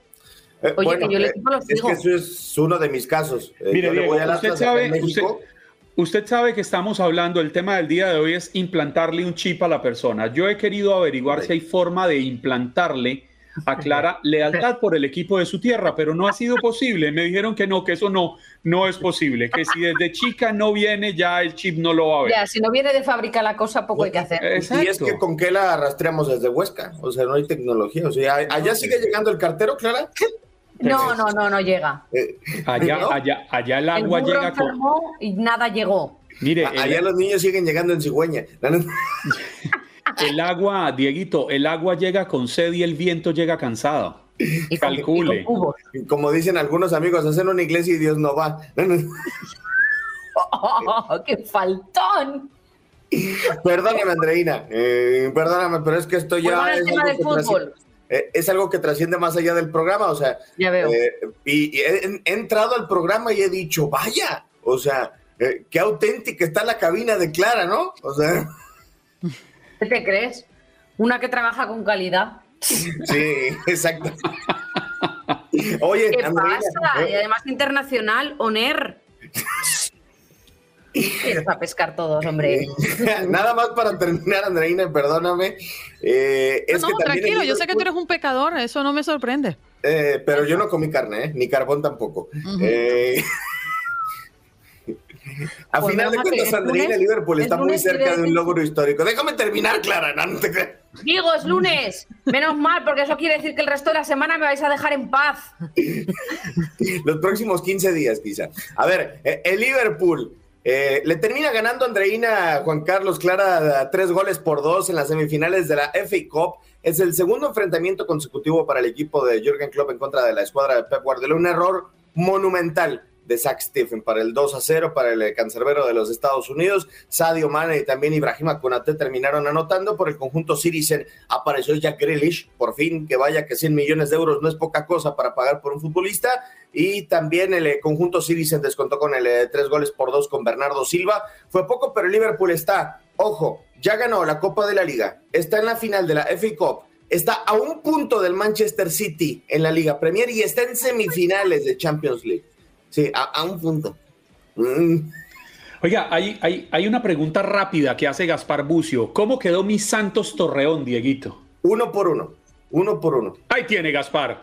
Eh, Oye, que yo le eh, es que eso es uno de mis casos. Eh, Mire, usted, sabe, usted, sabe que estamos hablando, el tema del día de hoy es implantarle un chip a la persona. Yo he querido averiguar si hay forma de implantarle aclara lealtad por el equipo de su tierra, pero no ha sido posible. Me dijeron que no, que eso no, no es posible, que si desde chica no viene, ya el chip no lo va a ver. Ya, si no viene de fábrica la cosa, poco hay que hacer. Y es que con qué la rastreamos desde Huesca, o sea, no hay tecnología, o sea, allá sigue llegando el cartero, Clara. No, no, no, no llega. Eh, allá, allá, allá el agua llega con... y nada llegó. Mire, allá los niños siguen llegando en cigüeña. el agua, Dieguito, el agua llega con sed y el viento llega cansado. Calcule. Como dicen algunos amigos, hacen una iglesia y Dios no va. Oh, ¡Qué faltón! Perdóname, Andreina, eh, perdóname, pero es que esto ya es, tema de fútbol. Eh, es algo que trasciende más allá del programa, o sea, ya veo. Eh, y, he, entrado al programa y he dicho, vaya, o sea, qué auténtica está la cabina de Clara, ¿no? O sea, ¿qué te crees? Una que trabaja con calidad. Sí, exacto. Oye, ¿qué pasa? Y además internacional, ONER. Quieres a pescar todos, hombre. Nada más para terminar, Andreina, perdóname. Eh, no, tranquilo, yo sé que tú eres un pecador, eso no me sorprende. Eh, pero yo no comí carne, ¿eh? ni carbón tampoco. A pues final de cuentas, Andreina, Liverpool está muy cerca de un logro histórico. Déjame terminar, Clara, no, te creas. Digo, es lunes. Menos mal, porque eso quiere decir que el resto de la semana me vais a dejar en paz. Los próximos 15 días, quizá. A ver, el Liverpool eh, le termina ganando Andreina Juan Carlos Clara tres goles por dos en las semifinales de la FA Cup. Es el segundo enfrentamiento consecutivo para el equipo de Jürgen Klopp en contra de la escuadra de Pep Guardiola. Un error monumental de Zach Stephen para el 2 a 0 para el cancerbero de los Estados Unidos. Sadio Mane y también Ibrahima Konate terminaron anotando. Por el conjunto Citizen apareció Jack Grealish, por fin, que vaya que 100 millones de euros no es poca cosa para pagar por un futbolista. Y también el eh, conjunto Citizen descontó con el eh, tres goles por dos con Bernardo Silva. Fue poco, pero Liverpool está, ojo, ya ganó la Copa de la Liga, está en la final de la FA Cup, está a un punto del Manchester City en la Liga Premier y está en semifinales de Champions League. Sí, a, un punto. Mm. Oiga, hay, hay, hay, una pregunta rápida que hace Gaspar Bucio. ¿Cómo quedó mi Santos Torreón, Dieguito? Uno por uno. Uno por uno. Ahí tiene, Gaspar.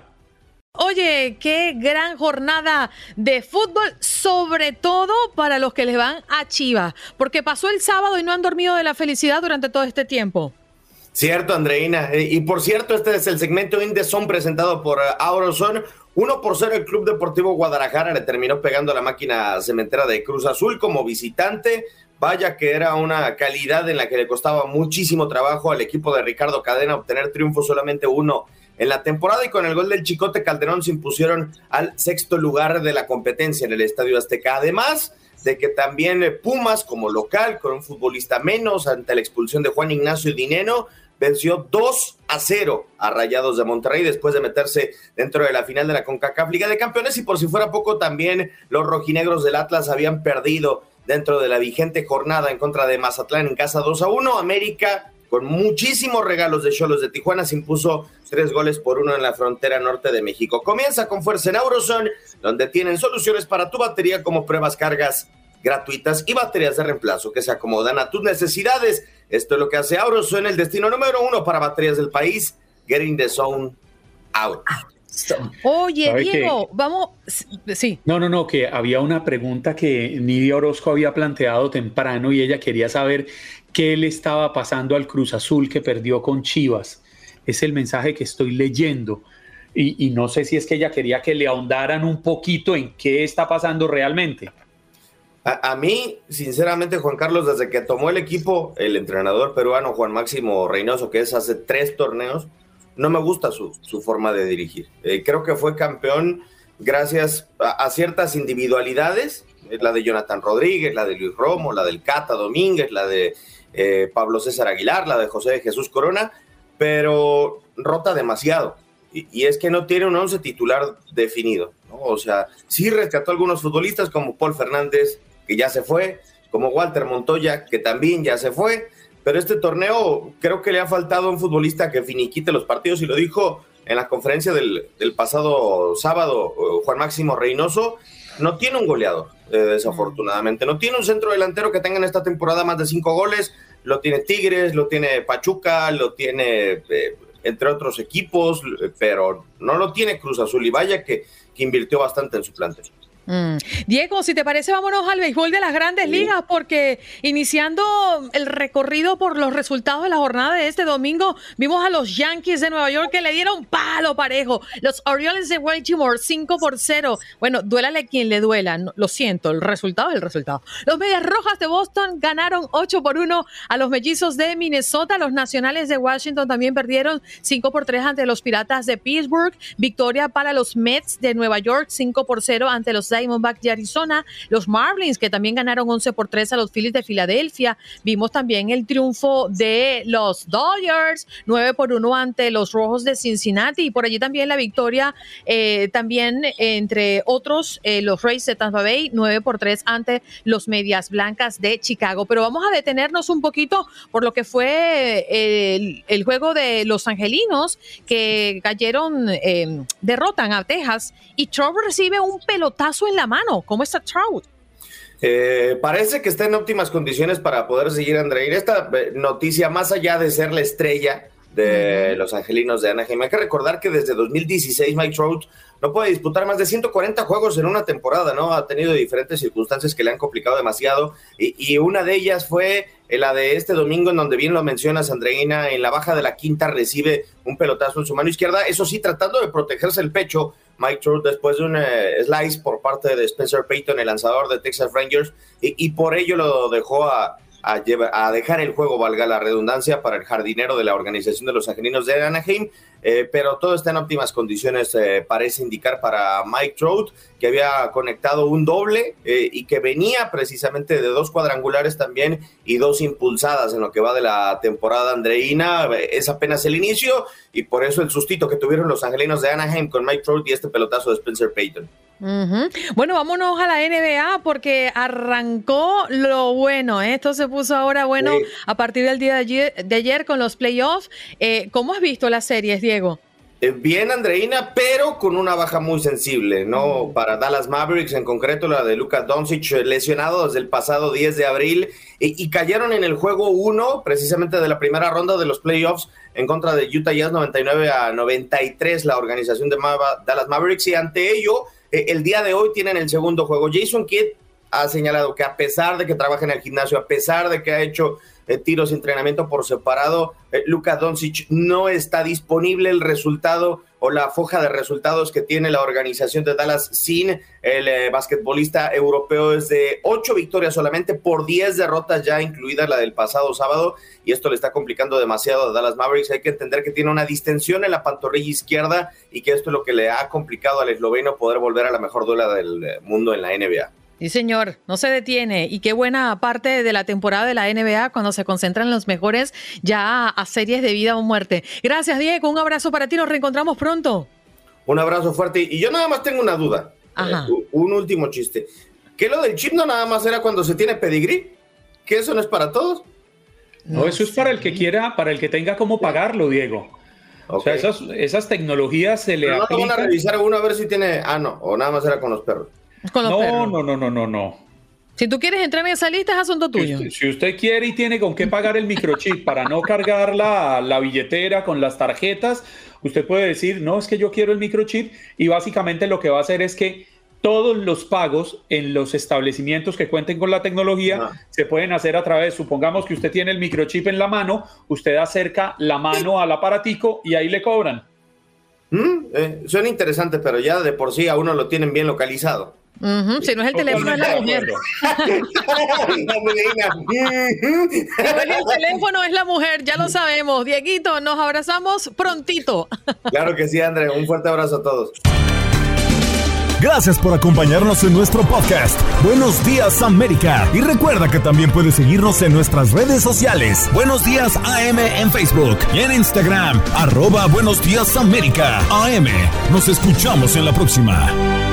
Oye, qué gran jornada de fútbol, sobre todo para los que les van a Chivas, porque pasó el sábado y no han dormido de la felicidad durante todo este tiempo. Cierto, Andreina. Eh, y por cierto, este es el segmento Indeson presentado por eh, Auroson. Uno por cero el Club Deportivo Guadalajara le terminó pegando la máquina cementera de Cruz Azul como visitante. Vaya que era una calidad en la que le costaba muchísimo trabajo al equipo de Ricardo Cadena obtener triunfo solamente uno en la temporada y con el gol del Chicote Calderón se impusieron al sexto lugar de la competencia en el Estadio Azteca. Además de que también Pumas como local con un futbolista menos ante la expulsión de Juan Ignacio Dineno venció 2 a 0 a Rayados de Monterrey después de meterse dentro de la final de la CONCACAF Liga de Campeones y por si fuera poco también los rojinegros del Atlas habían perdido dentro de la vigente jornada en contra de Mazatlán en casa 2 a 1. América con muchísimos regalos de Cholos de Tijuana se impuso tres goles por uno en la frontera norte de México. Comienza con fuerza en Auroson, donde tienen soluciones para tu batería como pruebas cargas gratuitas y baterías de reemplazo que se acomodan a tus necesidades. Esto es lo que hace en el destino número uno para baterías del país. Getting the zone out. Oye, Diego, vamos. Sí. No, no, no, que había una pregunta que Nidia Orozco había planteado temprano y ella quería saber qué le estaba pasando al Cruz Azul que perdió con Chivas. Es el mensaje que estoy leyendo. Y, y no sé si es que ella quería que le ahondaran un poquito en qué está pasando realmente. A, mí, sinceramente, Juan Carlos, desde que tomó el equipo el entrenador peruano Juan Máximo Reynoso, que es hace tres torneos, no me gusta su, forma de dirigir. Eh, creo que fue campeón gracias a, ciertas individualidades, eh, la de Jonathan Rodríguez, la de Luis Romo, la del Cata Domínguez, la de eh, Pablo César Aguilar, la de José Jesús Corona, pero rota demasiado. Y, es que no tiene un once titular definido. O sea, sí rescató a algunos futbolistas como Paul Fernández, que ya se fue, como Walter Montoya, que también ya se fue, pero este torneo creo que le ha faltado un futbolista que finiquite los partidos y lo dijo en la conferencia del, pasado sábado Juan Máximo Reynoso, no tiene un goleador, eh, desafortunadamente, no tiene un centro delantero que tenga en esta temporada más de cinco goles, lo tiene Tigres, lo tiene Pachuca, lo tiene eh, entre otros equipos, pero no lo tiene Cruz Azul. Y vaya que, que invirtió bastante en su plantel. Mm. Diego, si te parece, vámonos al béisbol de las grandes ligas, porque iniciando el recorrido por los resultados de la jornada de este domingo, vimos a los Yankees de Nueva York que le dieron palo parejo. Los Orioles de Baltimore, 5 por 0. Bueno, duélale quien le duela. lo siento, el resultado es el resultado. Los Medias Rojas de Boston ganaron 8 por 1 a los Mellizos de Minnesota. Los Nacionales de Washington también perdieron 5 por 3 ante los Piratas de Pittsburgh. Victoria para los Mets de Nueva York, 5 por 0 ante los Diamondbacks de Arizona, los Marlins que también ganaron 11 por 3 a los Phillies de Filadelfia. Vimos también el triunfo de los Dodgers, 9 por 1 ante los Rojos de Cincinnati y por allí también la victoria eh, también entre otros eh, los Rays de Tampa Bay, 9 por 3 ante los Medias Blancas de Chicago. Pero vamos a detenernos un poquito por lo que fue eh, el, juego de los Angelinos que cayeron, derrotan a Texas y Trump recibe un pelotazo en la mano. ¿Cómo está Trout? Eh, parece que está en óptimas condiciones para poder seguir Andreina. Esta eh, noticia, más allá de ser la estrella de los angelinos de Anaheim, hay que recordar que desde 2016 Mike Trout no puede disputar más de 140 juegos en una temporada, ¿no? Ha tenido diferentes circunstancias que le han complicado demasiado y, una de ellas fue la de este domingo en donde bien lo mencionas, Andreina, en la baja de la quinta recibe un pelotazo en su mano izquierda, eso sí, tratando de protegerse el pecho, Mike Trout después de un eh, slice por parte de Spencer Payton, el lanzador de Texas Rangers, y, por ello lo dejó a, a, dejar el juego, valga la redundancia, para el jardinero de la organización de los angelinos de Anaheim. Eh, pero todo está en óptimas condiciones, eh, parece indicar para Mike Trout, que había conectado un doble eh, y que venía precisamente de dos cuadrangulares también y dos impulsadas en lo que va de la temporada andreína. Es apenas el inicio y por eso el sustito que tuvieron los angelinos de Anaheim con Mike Trout y este pelotazo de Spencer Payton. Bueno, vámonos a la NBA porque arrancó lo bueno. Esto se puso ahora bueno a partir del día de ayer, con los playoffs. ¿Cómo has visto las series, Diego? Eh, bien, Andreina, pero con una baja muy sensible, ¿no? Para Dallas Mavericks, en concreto la de Lucas Doncic, eh, lesionado desde el pasado 10 de abril, y, cayeron en el juego 1, precisamente de la primera ronda de los playoffs, en contra de Utah Jazz 99 a 93, la organización de Dallas Mavericks, y ante ello, eh, el día de hoy tienen el segundo juego. Jason Kidd ha señalado que a pesar de que trabaja en el gimnasio, a pesar de que ha hecho eh, tiros y entrenamiento por separado. Eh, Luka Doncic no está disponible el resultado o la foja de resultados que tiene la organización de Dallas sin el eh, basquetbolista europeo es de ocho victorias solamente por diez derrotas ya incluida la del pasado sábado y esto le está complicando demasiado a Dallas Mavericks. Hay que entender que tiene una distensión en la pantorrilla izquierda y que esto es lo que le ha complicado al esloveno poder volver a la mejor duela del mundo en la NBA. Sí, señor, no se detiene. Y qué buena parte de la temporada de la NBA cuando se concentran los mejores ya a series de vida o muerte. Gracias, Diego. Un abrazo para ti. Nos reencontramos pronto. Un abrazo fuerte. Y yo nada más tengo una duda. Ajá. Eh, un último chiste. ¿Qué lo del chip no nada más era cuando se tiene pedigrí? ¿Que eso no es para todos? No, eso es para el que quiera, para el que tenga cómo pagarlo, Diego. O sea, esas, esas tecnologías se le Pero no van a revisar uno a ver si tiene... Ah, no, o nada más era con los perros no, no, no, no, no, no. Si tú quieres entrar en esa lista, es asunto tuyo. Si usted, quiere y tiene con qué pagar el microchip para no cargar la, la, billetera con las tarjetas, usted puede decir, no, es que yo quiero el microchip y básicamente lo que va a hacer es que todos los pagos en los establecimientos que cuenten con la tecnología se pueden hacer a través, supongamos que usted tiene el microchip en la mano, usted acerca la mano al aparatico y ahí le cobran. Mm, eh, suena interesante, pero ya de por sí a uno lo tienen bien localizado. Si no es el teléfono, es la mujer. el teléfono es la mujer, ya lo sabemos. Dieguito, nos abrazamos prontito. claro que sí, André. Un fuerte abrazo a todos. Gracias por acompañarnos en nuestro podcast. Buenos días América. Y recuerda que también puedes seguirnos en nuestras redes sociales. Buenos días AM en Facebook y en Instagram. Arroba Buenos días América. AM. Nos escuchamos en la próxima.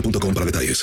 boostmobile.com para detalles.